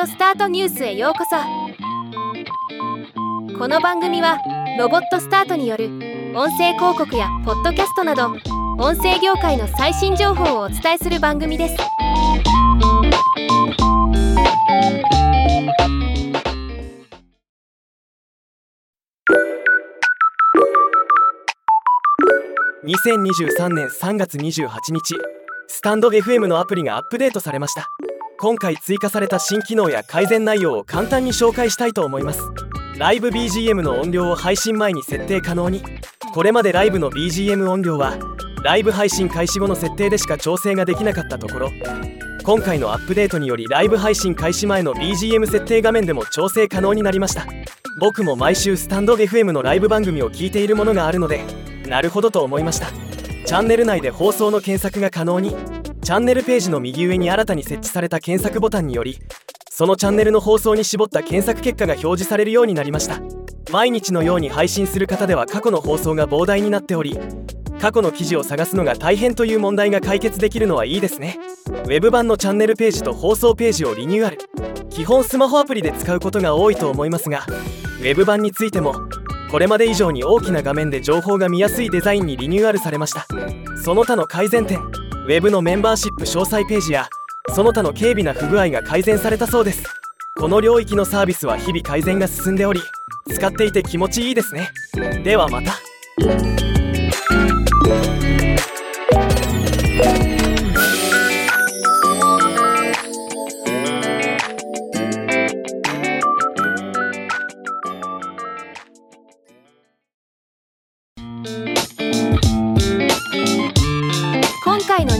オスタートニュースへようこそ。この番組はロボットスタートによる音声広告やポッドキャストなど音声業界の最新情報をお伝えする番組です。2023年3月28日スタンド FM のアプリがアップデートされました。今回追加された新機能や改善内容を簡単に紹介したいと思います。ライブ BGM の音量を配信前に設定可能に。これまでライブの BGM 音量はライブ配信開始後の設定でしか調整ができなかったところ。今回のアップデートによりライブ配信開始前の BGM 設定画面でも調整可能になりました。僕も毎週スタンド FM のライブ番組を聞いているものがあるのでなるほどと思いました。チャンネル内で放送の検索が可能に。チャンネルページの右上に新たに設置された検索ボタンによりそのチャンネルの放送に絞った検索結果が表示されるようになりました。毎日のように配信する方では過去の放送が膨大になっており過去の記事を探すのが大変という問題が解決できるのはいいですね。Web 版のチャンネルページと放送ページをリニューアル。基本スマホアプリで使うことが多いと思いますが Web 版についてもこれまで以上に大きな画面で情報が見やすいデザインにリニューアルされました。その他の改善点 Web のメンバーシップ詳細ページやその他の軽微な不具合が改善されたそうです。この領域のサービスは日々改善が進んでおり使っていて気持ちいいですね。ではまた。